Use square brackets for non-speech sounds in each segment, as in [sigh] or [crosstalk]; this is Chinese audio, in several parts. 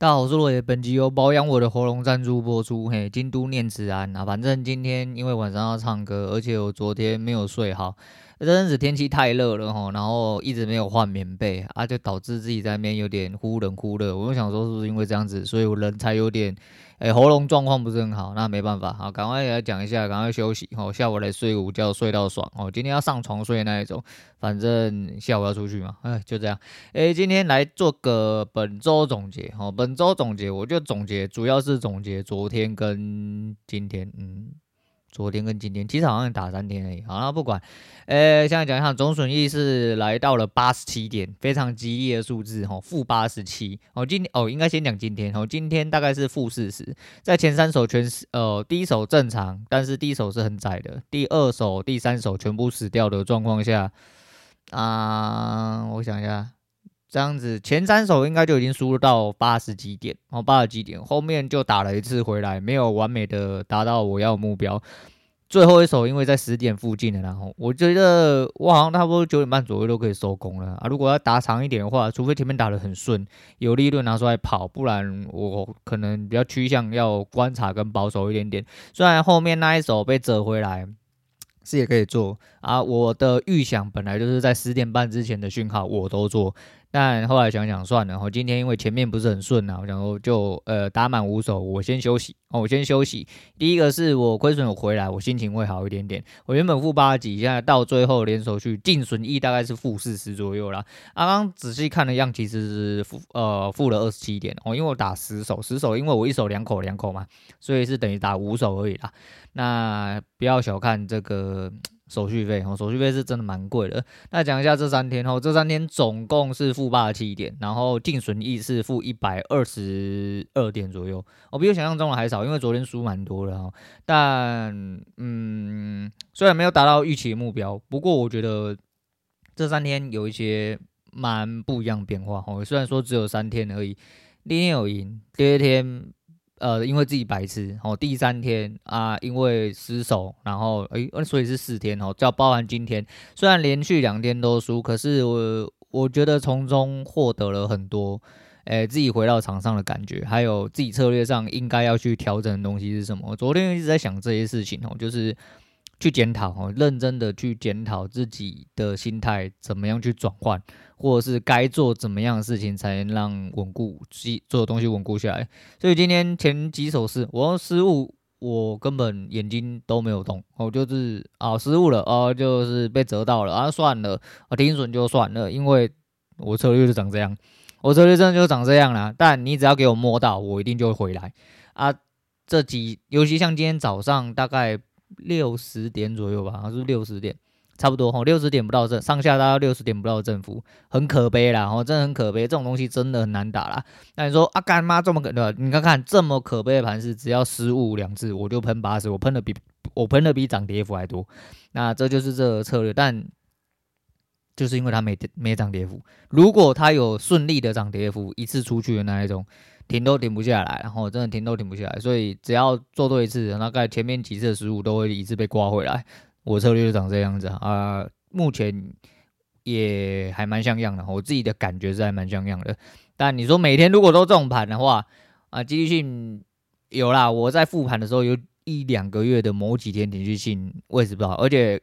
大家好，我是罗爷，本集由保养我的喉咙赞助播出。嘿，京都念慈庵啊，反正今天因为晚上要唱歌，而且我昨天没有睡好。这阵子天气太热了哈，然后一直没有换棉被啊，就导致自己在那边有点忽冷忽热。我就想说，是不是因为这样子，所以我人才有点，哎，喉咙状况不是很好。那没办法，好，赶快来讲一下，赶快休息哦。下午来睡午觉，睡到爽哦。今天要上床睡那一种，反正下午要出去嘛，哎，就这样。哎，今天来做个本周总结哦。本周总结，我就总结，主要是总结昨天跟今天，嗯。昨天跟今天其实好像打三天而已，好，那不管，呃，现在讲一下总损益是来到了八十七点，非常吉利的数字，哈，负八十七，哦，今天哦，应该先讲今天，哦，今天大概是负四十，在前三手全是，呃，第一手正常，但是第一手是很窄的，第二手、第三手全部死掉的状况下，啊、我想一下。这样子，前三手应该就已经输到八十几点，哦，八十几点，后面就打了一次回来，没有完美的达到我要的目标。最后一手因为在十点附近的，然后我觉得我好像差不多九点半左右都可以收工了啊。如果要打长一点的话，除非前面打得很顺，有利润拿出来跑，不然我可能比较趋向要观察跟保守一点点。虽然后面那一手被折回来。是也可以做啊，我的预想本来就是在十点半之前的讯号我都做，但后来想想算了，我今天因为前面不是很顺啊，我想说就呃打满五手，我先休息哦，我先休息。第一个是我亏损有回来，我心情会好一点点。我原本负八几，现在到最后连手续净损益大概是负四十左右啦。刚刚仔细看的样，其实是负呃负了二十七点哦，因为我打十手，十手因为我一手两口两口嘛，所以是等于打五手而已啦。那不要小看这个手续费哦，手续费是真的蛮贵的。那讲一下这三天哦，这三天总共是负八十七点，然后净损益是负一百二十二点左右，我比我想象中的还少，因为昨天输蛮多的哈。但嗯，虽然没有达到预期的目标，不过我觉得这三天有一些蛮不一样的变化哦。虽然说只有三天而已，第一天有赢，第二天。呃，因为自己白痴，哦，第三天啊，因为失手，然后诶，所以是四天哦，就要包含今天。虽然连续两天都输，可是我我觉得从中获得了很多，诶，自己回到场上的感觉，还有自己策略上应该要去调整的东西是什么。我昨天一直在想这些事情哦，就是。去检讨哦，认真的去检讨自己的心态，怎么样去转换，或者是该做怎么样的事情，才能让稳固做的东西稳固下来。所以今天前几手是我失误，我根本眼睛都没有动，我就是啊失误了啊，就是被折到了啊，算了啊，停损就算了，因为我策略就长这样，我策略真的就长这样啦。但你只要给我摸到，我一定就会回来啊。这几尤其像今天早上大概。六十点左右吧，好像是六十点，差不多哈，六十点不到正，上下大概六十点不到的振幅，很可悲啦，哦，真的很可悲，这种东西真的很难打啦。那你说啊，干妈这么可对吧？你看看这么可悲的盘势，只要失误两次，我就喷八十，我喷的比我喷的比涨跌幅还多。那这就是这个策略，但就是因为它没没涨跌幅，如果它有顺利的涨跌幅，一次出去的那一种。停都停不下来，然后真的停都停不下来，所以只要做对一次，大概前面几次的失误都会一次被刮回来。我策略就长这样子啊，目前也还蛮像样的，我自己的感觉是还蛮像样的。但你说每天如果都这种盘的话，啊，机率性有啦。我在复盘的时候有一两个月的某几天连续性位置不好，而且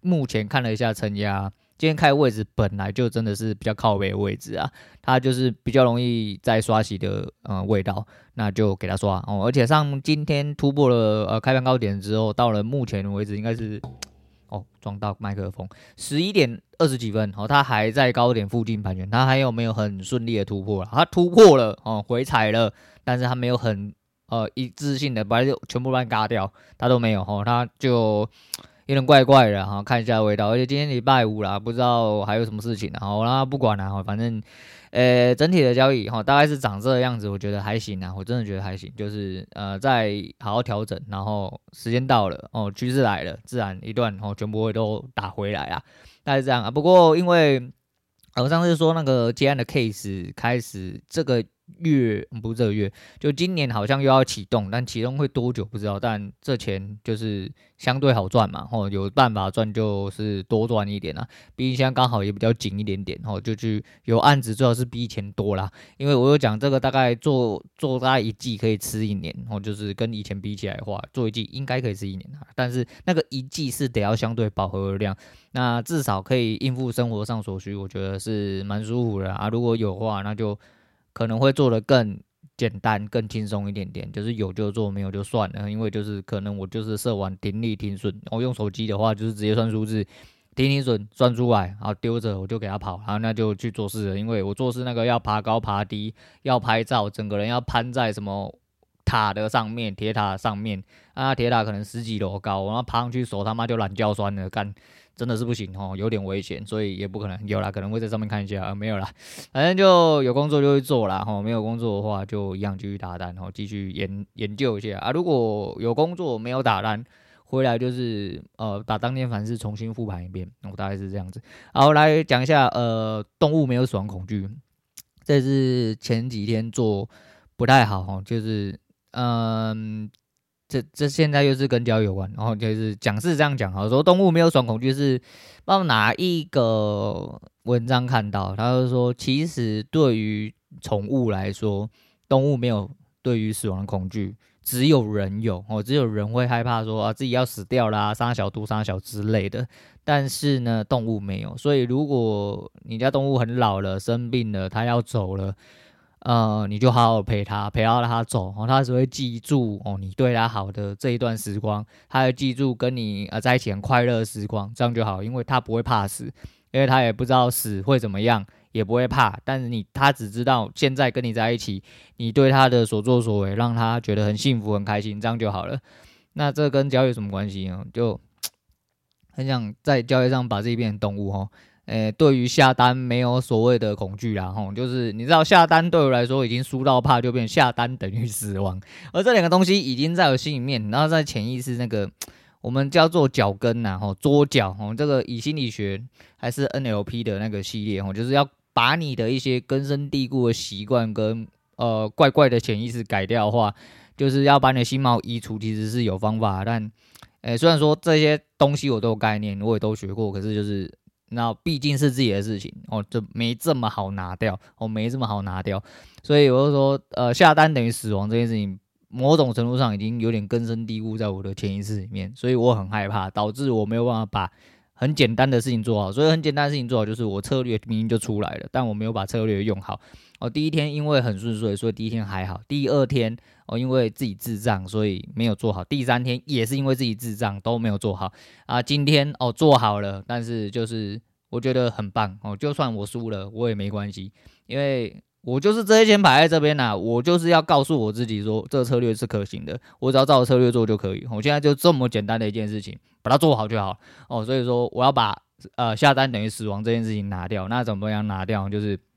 目前看了一下承压。今天开位置本来就真的是比较靠北的位置啊，它就是比较容易再刷洗的呃味道，那就给它刷哦。而且上今天突破了呃开盘高点之后，到了目前为止应该是 [tsk] 哦撞到麦克风十一点二十几分哦，它还在高点附近盘旋，它还有没有很顺利的突破了？它突破了哦，回踩了，但是它没有很呃一致性的把它全部乱嘎掉，它都没有哦，它就。有点怪怪的哈，看一下味道，而且今天礼拜五啦，不知道还有什么事情啊。好啦，不管了哈，反正，呃，整体的交易哈，大概是长这个样子，我觉得还行啊，我真的觉得还行，就是呃，再好好调整，然后时间到了哦，趋势来了，自然一段哦，全部会都打回来啊，大概是这样啊。不过因为我上次说那个接案的 case 开始，这个月不是这个月，就今年好像又要启动，但启动会多久不知道。但这钱就是相对好赚嘛，吼，有办法赚就是多赚一点啦。毕竟现在刚好也比较紧一点点，吼，就去有案子最好是比以前多啦。因为我有讲这个大概做做大概一季可以吃一年，吼，就是跟以前比起来的话，做一季应该可以吃一年啊。但是那个一季是得要相对饱和的量，那至少可以应付生活上所需，我觉得是蛮舒服的啊。如果有话，那就。可能会做得更简单、更轻松一点点，就是有就做，没有就算了。因为就是可能我就是设完停利停损，我用手机的话就是直接算数字，停停损算出来，然后丢着我就给他跑，然后那就去做事了。因为我做事那个要爬高爬低，要拍照，整个人要攀在什么塔的上面，铁塔上面啊，铁塔可能十几楼高，然后爬上去手他妈就懒叫酸了，干。真的是不行哦，有点危险，所以也不可能有啦，可能会在上面看一下啊，没有啦，[laughs] 反正就有工作就会做啦，哈，没有工作的话就一样继续打单，然后继续研研究一下啊。如果有工作没有打单，回来就是呃把当天凡事重新复盘一遍，我大概是这样子。好，来讲一下呃动物没有死亡恐惧，这是前几天做不太好哈，就是嗯。这这现在又是跟交友有关，然后就是讲是这样讲哈，说动物没有死亡恐惧是，不知道哪一个文章看到，他就说其实对于宠物来说，动物没有对于死亡的恐惧，只有人有哦，只有人会害怕说啊自己要死掉啦，杀小毒杀小之类的，但是呢动物没有，所以如果你家动物很老了，生病了，它要走了。呃，你就好好陪他，陪到他走，哦，他只会记住哦，你对他好的这一段时光，他会记住跟你呃在一起很快乐的时光，这样就好，因为他不会怕死，因为他也不知道死会怎么样，也不会怕，但是你他只知道现在跟你在一起，你对他的所作所为让他觉得很幸福很开心，这样就好了。那这跟交易有什么关系呢？就 [tsk] 很想在交易上把自己变成动物哦。诶、对于下单没有所谓的恐惧啦，吼，就是你知道下单对我来说已经输到怕，就变下单等于死亡，而这两个东西已经在我心里面，然后在潜意识那个我们叫做脚跟呐，吼，桌脚，吼，这个以心理学还是 NLP 的那个系列，吼，就是要把你的一些根深蒂固的习惯跟呃怪怪的潜意识改掉的话，就是要把你的心锚移除，其实是有方法，但诶、虽然说这些东西我都有概念，我也都学过，可是就是。那毕竟是自己的事情哦，就没这么好拿掉哦，没这么好拿掉，所以我就说，呃，下单等于死亡这件事情，某种程度上已经有点根深蒂固在我的潜意识里面，所以我很害怕，导致我没有办法把很简单的事情做好。所以很简单的事情做好，就是我策略明明就出来了，但我没有把策略用好。哦，第一天因为很顺遂，所以第一天还好。第二天哦，因为自己智障，所以没有做好。第三天也是因为自己智障，都没有做好。啊，今天哦做好了，但是就是我觉得很棒哦。就算我输了，我也没关系，因为我就是这些钱摆在这边呐、我就是要告诉我自己说，这个策略是可行的，我只要照着策略做就可以。我现在就这么简单的一件事情，把它做好就好哦。所以说，我要把呃下单等于死亡这件事情拿掉。那怎么样拿掉？就是。[tsk]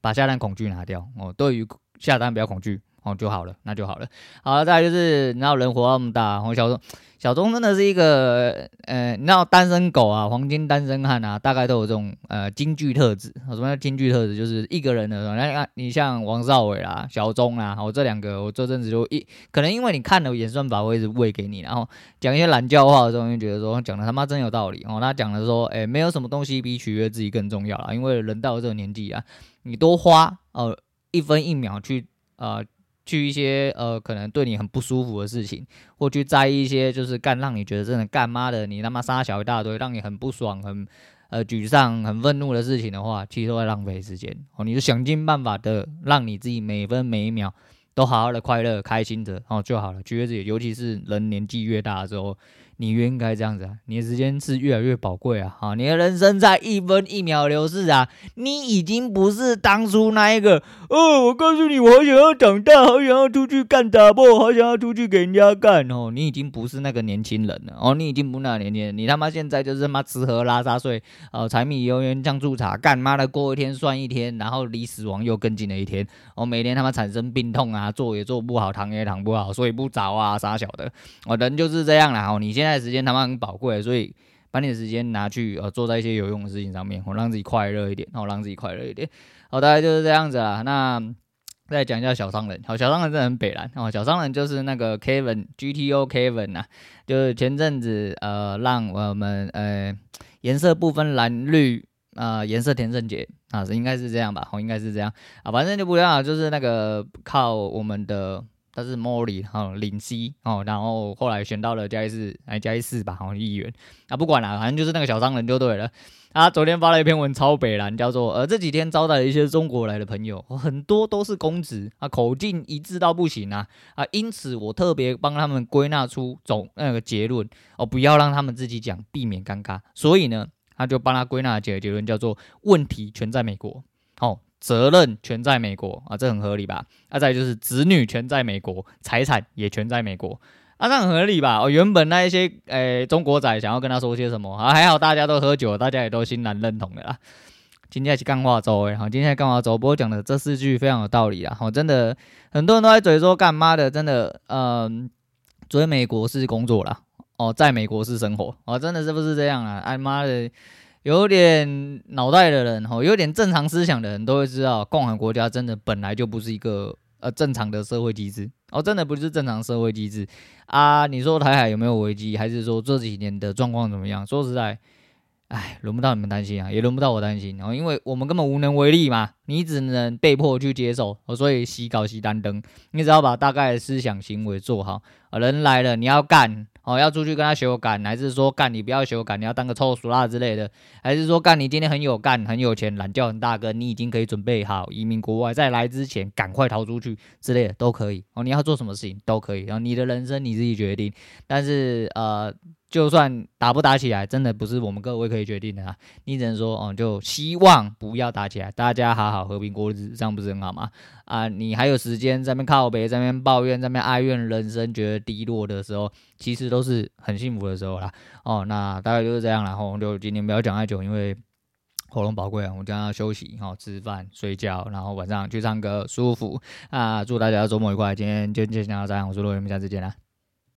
把下单恐惧拿掉哦，对于下单不要恐惧哦就好了，那就好了。好了，再来就是，你知道人活那么大，我小时候。小钟真的是一个，呃，你知道单身狗啊，黄金单身汉啊，大概都有这种呃金句特质。什么叫金句特质？就是一个人的。那你看，你像王少伟啦、小钟啦，我这两个，我这阵子就一，可能因为你看了演算法，会一直喂给你，然后讲一些懒叫话的时候，就觉得说讲的他妈真有道理哦。他讲的说，哎，没有什么东西比取悦自己更重要啦，因为人到了这个年纪啊，你多花呃一分一秒去呃。去一些呃，可能对你很不舒服的事情，或去在意一些就是干让你觉得真的干妈的，你他妈杀小一大堆，让你很不爽、很呃沮丧、很愤怒的事情的话，其实都在浪费时间哦。你就想尽办法的让你自己每分每一秒都好好的快乐、开心着哦就好了。觉得自己，尤其是人年纪越大的时候。你应该这样子啊！你的时间是越来越宝贵啊！哈，你的人生在一分一秒流逝啊！你已经不是当初那一个哦，我告诉你，我好想要长大，好想要出去干打破，好想要出去给人家干哦！你已经不是那个年轻人了哦，你已经不那个年轻人，你他妈现在就是他妈吃喝拉撒睡哦，柴米油盐酱醋茶，干妈的过一天算一天，然后离死亡又更近了一天哦，每天他妈产生病痛啊，坐也坐不好，躺也躺不好，睡不着啊，傻小的哦，人就是这样啦哦，你现。现在时间他妈很宝贵，所以把你的时间拿去呃做在一些有用的事情上面，我让自己快乐一点，然后让自己快乐一点，好，大概就是这样子啦。那再讲一下小商人，好，小商人真的很北蓝哦。小商人就是那个 Kevin GTO Kevin 呐、啊，就是前阵子呃让我们呃颜色不分蓝绿啊颜色田胜杰啊，应该是这样吧？哦，应该是这样啊，反正就不一样，就是那个靠我们的他是 Molly 哈、哦、领 C 哦，然后后来选到了加一四哎加一四吧，好像议员啊，不管了，反正就是那个小商人就对了。他昨天发了一篇文，超北蓝，叫做呃这几天招待了一些中国来的朋友，很多都是公职啊，口径一致到不行啊啊，因此我特别帮他们归纳出总那个结论哦，不要让他们自己讲，避免尴尬。所以呢，他就帮他归纳几个结论，叫做问题全在美国，哦，责任全在美国啊，这很合理吧？啊，再就是子女全在美国，财产也全在美国。啊，那很合理吧？哦，原本那一些诶、中国仔想要跟他说些什么啊？还好大家都喝酒，大家也都欣然认同的啦。今天是干话周诶，好，今天干话周，不过讲的这四句非常有道理啊。好，真的很多人都在嘴说干妈的，真的，嗯，追美国是工作啦，哦，在美国是生活，哦，真的是不是这样啊？哎妈的，有点脑袋的人，哦，有点正常思想的人都会知道，共和国家真的本来就不是一个。呃，正常的社会机制哦，真的不是正常社会机制啊！你说台海有没有危机，还是说这几年的状况怎么样？说实在，哎，轮不到你们担心啊，也轮不到我担心哦，因为我们根本无能为力嘛，你只能被迫去接受哦，所以洗稿洗单灯，你只要把大概的思想行为做好，人来了你要干。哦，要出去跟他学干，还是说干你不要学干，你要当个臭鼠辣之类的，还是说干你今天很有干很有钱，懒觉很大哥，你已经可以准备好移民国外，在来之前赶快逃出去之类的都可以。哦，你要做什么事情都可以，然后你的人生你自己决定。但是呃。就算打不打起来，真的不是我们各位可以决定的啊！你只能说，哦，就希望不要打起来，大家好好和平过日子，这样不是很好吗？啊，你还有时间在那边靠北，在那边抱怨，在那边哀怨人生，觉得低落的时候，其实都是很幸福的时候啦。哦，那大概就是这样啦，然后就今天不要讲太久，因为喉咙宝贵啊，我将要休息，好，吃饭睡觉，然后晚上去唱歌，舒服啊！祝大家周末愉快，今天就先讲到这样，我是罗伟，我们下次见啦。